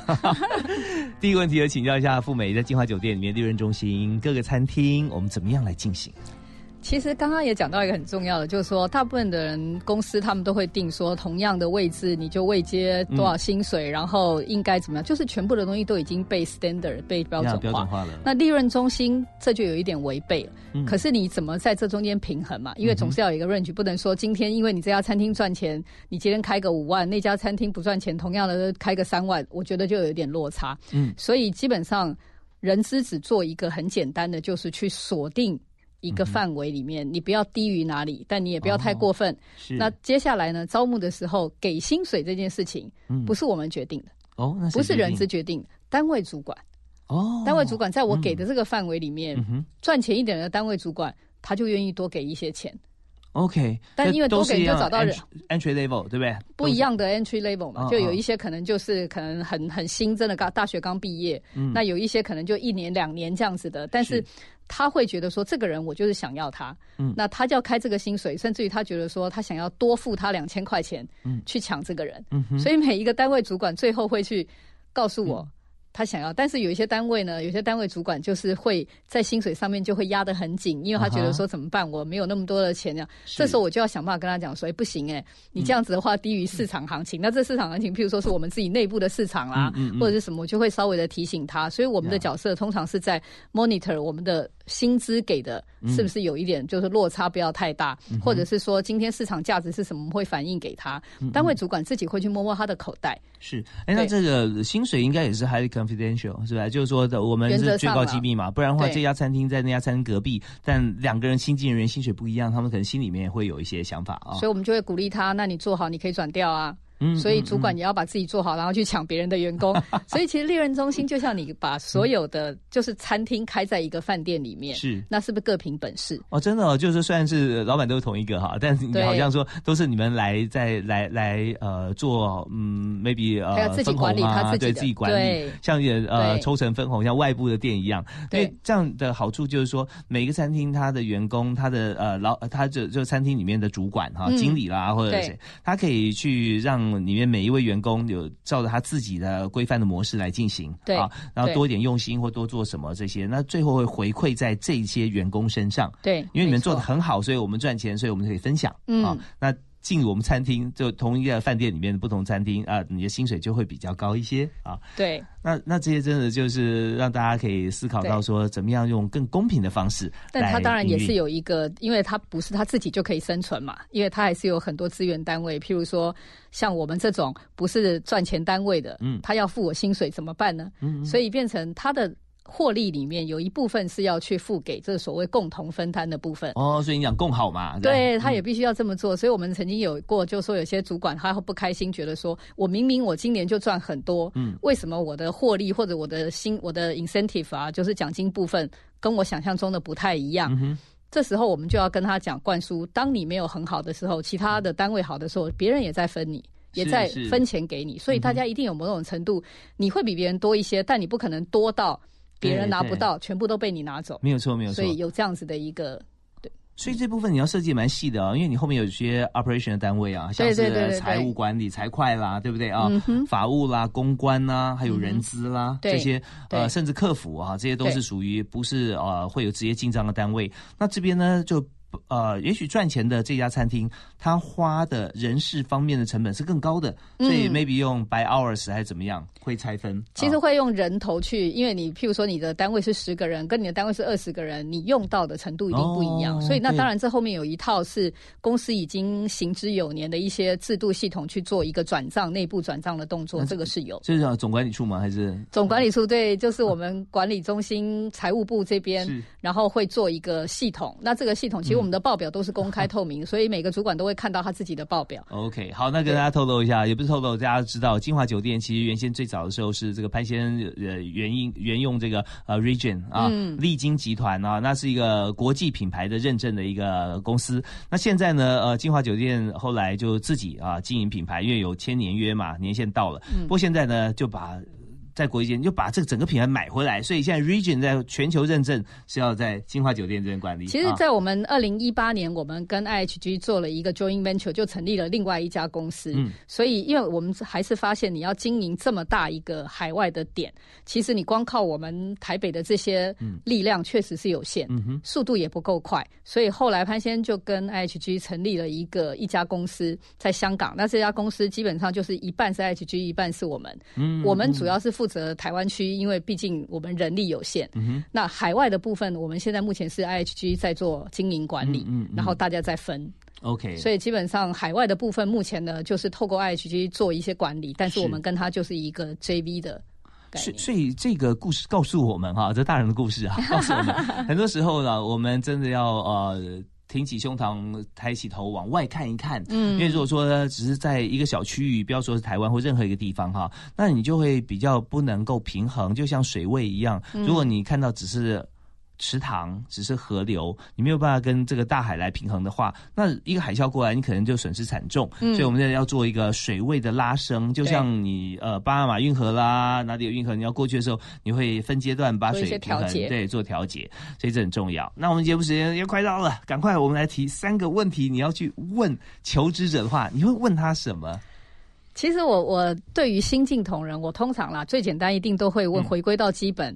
第一个问题，要请教一下富美，在金华酒店里面、利润中心各个餐厅，我们怎么样来进行？其实刚刚也讲到一个很重要的，就是说，大部分的人公司他们都会定说，同样的位置你就未接多少薪水，然后应该怎么样，就是全部的东西都已经被 standard 被标准化。标准化了。那利润中心这就有一点违背了。嗯可是你怎么在这中间平衡嘛？因为总是要有一个 range，不能说今天因为你这家餐厅赚钱，你今天开个五万，那家餐厅不赚钱，同样的开个三万，我觉得就有一点落差。嗯，所以基本上人资只做一个很简单的，就是去锁定。一个范围里面，你不要低于哪里，但你也不要太过分。哦是那接下来呢？招募的时候给薪水这件事情，嗯不是我们决定的，哦，不是人资决定的，单位主管。哦，单位主管在我给的这个范围里面，嗯赚钱一点的单位主管，他就愿意多给一些钱。OK，但因为多给你就找到人 entry level，对不对？不一样的 entry level 嘛，哦就有一些可能就是可能很很新，真的刚大学刚毕业，嗯那有一些可能就一年两年这样子的。但是他会觉得说，这个人我就是想要他，嗯。那他就要开这个薪水，甚至于他觉得说，他想要多付他两千块钱，嗯。去抢这个人。所以每一个单位主管最后会去告诉我。他想要，但是有一些单位呢，有些单位主管就是会在薪水上面就会压得很紧，因为他觉得说怎么办，我没有那么多的钱这时候我就要想办法跟他讲说，哎，不行哎，你这样子的话低于市场行情。那这市场行情，譬如说是我们自己内部的市场啦，嗯。嗯。嗯或者是什么，我就会稍微的提醒他。所以我们的角色通常是在 monitor 我们的薪资给的是不是有一点就是落差不要太大，嗯或者是说今天市场价值是什么，会反映给他。单位主管自己会去摸摸他的口袋。是，哎，那这个薪水应该也是 highly confidential，是吧？就是说的，我们是最高机密嘛，不然的话，这家餐厅在那家餐厅隔壁，但两个人新进人员薪水不一样，他们可能心里面也会有一些想法啊。所以我们就会鼓励他，那你做好，你可以转调啊。嗯所以主管也要把自己做好，然后去抢别人的员工。所以其实利润中心就像你把所有的就是餐厅开在一个饭店里面，是。那是不是各凭本事？哦，真的哦，就是虽然是老板都是同一个哈，但是你好像说都是你们来在来来呃做嗯 maybe 呃分红自己管理啊，对他自己的自己管理，像也呃抽成分红，像外部的店一样。对。这样的好处就是说，每个餐厅它的员工，他的呃老他就就餐厅里面的主管哈、嗯。经理啦或者对。谁，他可以去让里面每一位员工有照着他自己的规范的模式来进行，对啊，然后多一点用心或多做什么这些，那最后会回馈在这些员工身上。对，因为你们做的很好，所以我们赚钱，所以我们可以分享。嗯啊，那进入我们餐厅，就同一个饭店里面的不同餐厅啊，你的薪水就会比较高一些啊。对。那那这些真的就是让大家可以思考到说，怎么样用更公平的方式。但他当然也是有有一个，因为他不是他自己就可以生存嘛，因为他还是有很多资源单位，譬如说像我们这种不是赚钱单位的，嗯他要付我薪水怎么办呢？嗯嗯所以变成他的获利里面有一部分是要去付给这所谓共同分摊的部分。哦，所以你讲共好嘛？对，他也必须要这么做，所以我们曾经有过，就说有些主管他会不开心，觉得说我明明我今年就赚很多，嗯为什么我的获利或者我的薪我的 incentive 啊，就是奖金部分跟我想象中的不太一样？嗯这时候我们就要跟他讲灌输，当你没有很好的时候，其他的单位好的时候，别人也在分你。也在分钱给你，所以大家一定有某种程度，你会比别人多一些，但你不可能多到别人对对拿不到，全部都被你拿走。没有错，没有错。所以有这样子的一个所以这部分你要设计蛮细的哦，因为你后面有一些 operation 的单位啊，像是对对对对财务管理、财会啦，对不对啊嗯？法务啦、公关啦，还有人资啦，对这些呃，甚至客服啊，这些都是属于不是呃会有职业进账的单位。那这边呢就。呃，也许赚钱的这家餐厅，它花的人事方面的成本是更高的，所以嗯 maybe 用 by hours 还是怎么样，会拆分。其实啊会用人头去，因为你譬如说你的单位是十个人，跟你的单位是二十个人，你用到的程度一定不一样。哦所以那当然这后面有一套是公司已经行之有年的一些制度系统去做一个转账、内部转账的动作，这个是有。这是总管理处吗？还是总管理处对，就是我们管理中心、财务部这边，然后会做一个系统。那这个系统其实我们的报表都是公开透明，所以每个主管都会看到他自己的报表。OK，好，那跟大家透露一下，也不是透露，大家知道金华酒店其实原先最早的时候是这个潘先呃原因原用这个呃 Region 啊，嗯丽晶集团啊，那是一个国际品牌的认证的一个公司。那现在呢，呃，金华酒店后来就自己啊经营品牌，因为有千年约嘛，年限到了。嗯不过现在呢，就把在国际间就把这个整个品牌买回来，所以现在 Region 在全球认证是要在金华酒店这边管理。其实啊，在我们二零一八年，我们跟 IHG 做了一个 joint venture，就成立了另外一家公司。嗯所以，因为我们还是发现，你要经营这么大一个海外的点，其实你光靠我们台北的这些力量确实是有限，嗯哼，速度也不够快。所以后来潘先生就跟 IHG 成立了一个一家公司，在香港。那这家公司基本上就是一半是 IHG，一半是我们。嗯我们主要是负责台湾区，因为毕竟我们人力有限。那海外的部分，我们现在目前是 IHG 在做经营管理，嗯嗯嗯然后大家在分。OK，所以基本上海外的部分，目前呢就是透过 IHG 做一些管理，但是是我们跟他就是一个 JV 的概念。所以所以这个故事告诉我们哈，这大人的故事啊，告诉我们 很多时候呢，我们真的要呃。挺起胸膛，抬起头，往外看一看。嗯因为如果说呢只是在一个小区域，不要说是台湾或任何一个地方哈，那你就会比较不能够平衡，就像水位一样。嗯如果你看到只是池塘，只是河流，你没有办法跟这个大海来平衡的话，那一个海啸过来，你可能就损失惨重。嗯所以我们现在要做一个水位的拉升，就像你呃巴拿马运河啦，哪里有运河，你要过去的时候，你会分阶段把水平衡对，做调节，所以这很重要。那我们节目时间也快到了，赶快我们来提三个问题，你要去问求职者的话，你会问他什么？其实我我对于新进同仁，我通常啦最简单一定都会问，嗯回归到基本，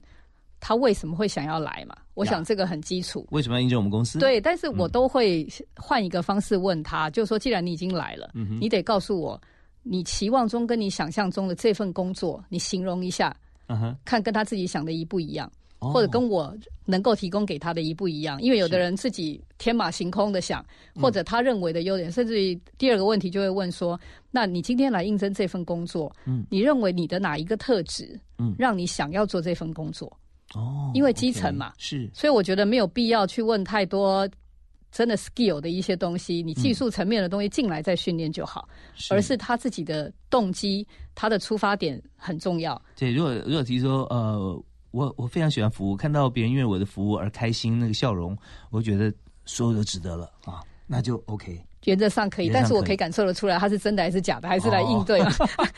他为什么会想要来嘛？我想这个很基础。为什么要应征我们公司？对，但是我都会换一个方式问他，就是说，既然你已经来了，嗯你得告诉我，你期望中跟你想象中的这份工作，你形容一下，嗯，看跟他自己想的一不一样，哦。或者跟我能够提供给他的一不一样。因为有的人自己天马行空的想，嗯。或者他认为的优点，甚至于第二个问题就会问说：那你今天来应征这份工作，嗯。你认为你的哪一个特质，嗯。让你想要做这份工作？哦，因为基层嘛是所以我觉得没有必要去问太多真的 skill 的一些东西，你技术层面的东西进来再训练就好，而是他自己的动机、他的出发点很重要。对，如果如果提出说，呃，我我非常喜欢服务，看到别人因为我的服务而开心，那个笑容，我觉得所有都值得了啊，那就 OK。原则上可以，但是我可以感受得出来，他是真的还是假的，还是来应对嘛？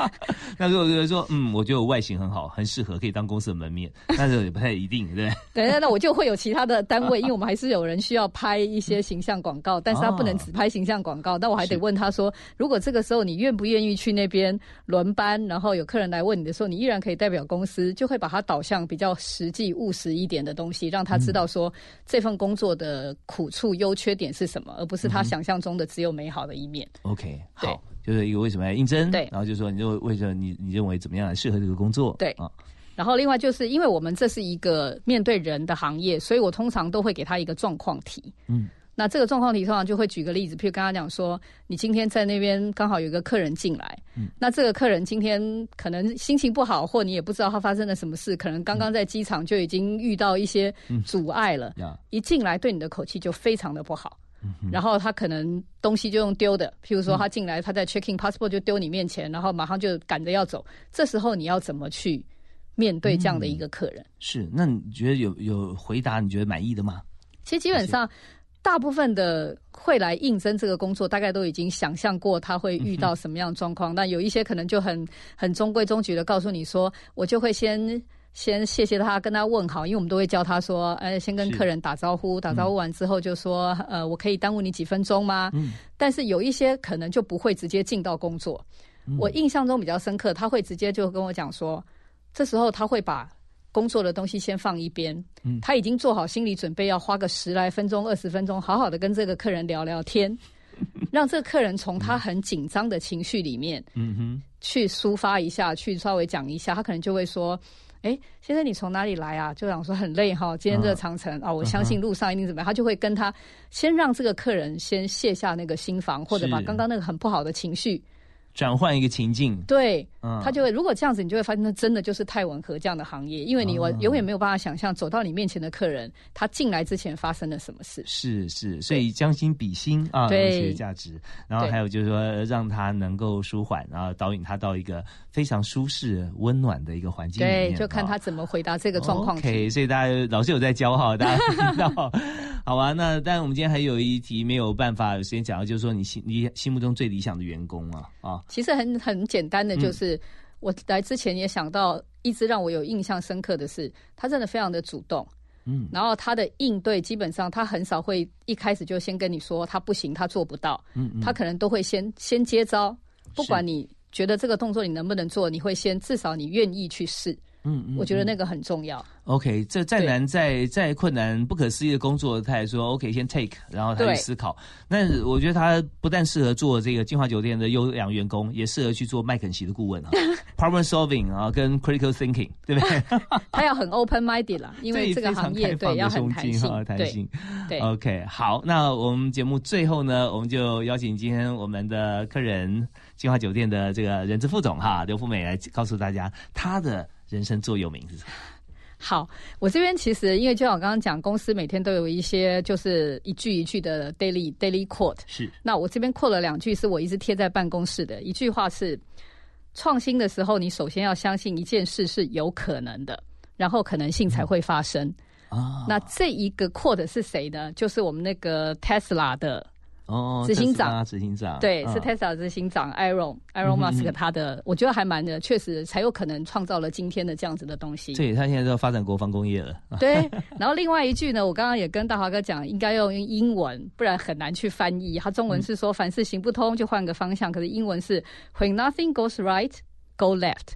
那如果有人说，嗯，我觉得我外形很好，很适合可以当公司的门面，但是也不太一定，对不对？对，那那我就会有其他的单位，因为我们还是有人需要拍一些形象广告，但是他不能只拍形象广告，那我还得问他说，如果这个时候你愿不愿意去那边轮班，然后有客人来问你的时候，你依然可以代表公司，就会把它导向比较实际务实一点的东西，让他知道说这份工作的苦处、优缺点是什么，而不是他想象中的只有美好的一面。OK，好，就是一个为什么要应征，对。然后就说你就为什么你你认为怎么样适合这个工作，对。啊，然后另外就是因为我们这是一个面对人的行业，所以我通常都会给他一个状况题。嗯，那这个状况题通常就会举个例子，譬如跟他讲说，你今天在那边刚好有一个客人进来，嗯，那这个客人今天可能心情不好，或你也不知道他发生了什么事，可能刚刚在机场就已经遇到一些阻碍了，呀。一进来对你的口气就非常的不好。嗯然后他可能东西就用丢的，譬如说他进来，他在 checking passport 就丢你面前，然后马上就赶着要走。这时候你要怎么去面对这样的一个客人？是。那你觉得有有回答你觉得满意的吗？其实基本上，大部分的会来应征这个工作，大概都已经想象过他会遇到什么样的状况。但有一些可能就很很中规中矩的告诉你说，我就会先。先谢谢他，跟他问好，因为我们都会教他说，呃，先跟客人打招呼，打招呼完之后就说，呃，我可以耽误你几分钟吗？嗯，但是有一些可能就不会直接进到工作。嗯我印象中比较深刻，他会直接就跟我讲说，这时候他会把工作的东西先放一边，嗯他已经做好心理准备，要花个十来分钟、二十分钟，好好的跟这个客人聊聊天，让这个客人从他很紧张的情绪里面嗯哼，去抒发一下，去稍微讲一下，他可能就会说。哎，先生，你从哪里来啊？就想说很累哈，今天这个长城啊，我相信路上一定怎么样，他就会跟他先让这个客人先卸下那个心防，或者把刚刚那个很不好的情绪转换一个情境，对，嗯。他就会如果这样子，你就会发现那真的就是太吻合这样的行业，因为你我哦永远没有办法想象走到你面前的客人，他进来之前发生了什么事。是是，所以将心比心啊，对。有一些价值。然后还有就是说，让他能够舒缓，然后导引他到一个非常舒适、温暖的一个环境里对，就看啊他怎么回答这个状况题。OK，所以大家老师有在教哈，大家听到。好吧，那但我们今天还有一题没有办法有时间讲到，就是说你心你心目中最理想的员工啊啊，其实很很简单的，就是、我来之前也想到，一直让我有印象深刻的是，他真的非常的主动。嗯，然后他的应对基本上他很少会一开始就先跟你说他不行，他做不到，嗯嗯他可能都会先先接招，不管你觉得这个动作你能不能做，你会先至少你愿意去试。嗯嗯，嗯我觉得那个很重要。OK，这再对难再再困难、不可思议的工作，他也说 OK，先 take，然后他去思考。那我觉得他不但适合做这个金华酒店的优良员工，也适合去做麦肯锡的顾问啊，problem solving 啊，跟 critical thinking，对不对？他要很 open minded 啦，因为这个行业对要很弹性哈，弹性。对对 OK，好，那我们节目最后呢，我们就邀请今天我们的客人金华酒店的这个人资副总哈刘富美来告诉大家他的人生座右铭是什么。好，我这边其实因为就像我刚刚讲，公司每天都有一些就是一句一句的 daily daily quote。是，那我这边 quote 了两句，是我一直贴在办公室的。一句话是：创新的时候，你首先要相信一件事是有可能的，然后可能性才会发生。啊。那这一个 quote 是谁呢？就是我们那个 Tesla 的哦，执行长执行长，对，是嗯 Tesla 执行长 Elon Elon 嗯哼 Musk 嗯他的，我觉得还蛮的，确实才有可能创造了今天的这样子的东西。对他现在都要发展国防工业了。对，然后另外一句呢，我刚刚也跟大华哥讲，应该要用英文，不然很难去翻译。他中文是说凡事行不通就换个方向，可是英文是 When nothing goes right, go left。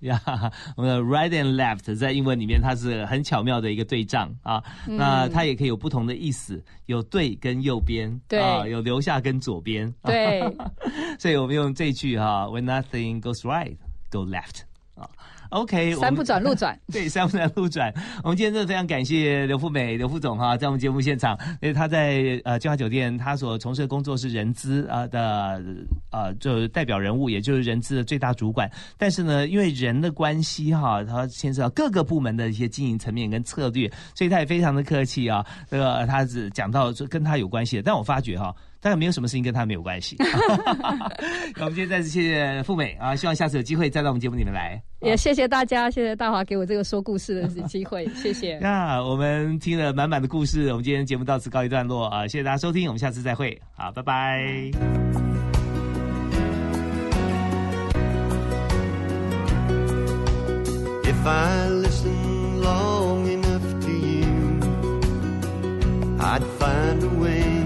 呀，我们的 right and left 在英文里面它是很巧妙的一个对仗啊，嗯。那它也可以有不同的意思，有对跟右边，对。啊，有留下跟左边，对，所以我们用这句哈，When nothing goes right, go left 啊。OK，三不转路转，对，三不转路转。我们今天真的非常感谢刘富美刘副总哈，在我们节目现场，因为他在呃金华酒店，他所从事的工作是人资啊的呃，就是代表人物，也就是人资的最大主管。但是呢，因为人的关系哈，他牵涉到各个部门的一些经营层面跟策略，所以他也非常的客气啊。这个他只讲到说跟他有关系的，但我发觉哈。大概没有什么事情跟他没有关系。那我们今天再次谢谢富美啊，希望下次有机会再到我们节目里面来。也谢谢大家，谢谢大华给我这个说故事的机会，谢谢。那我们听了满满的故事，我们今天节目到此告一段落啊！谢谢大家收听，我们下次再会，好，拜拜。If I listen long enough to you, I'd find a way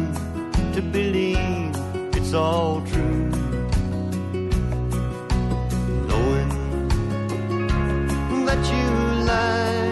to believe it's all true. Knowing that you lied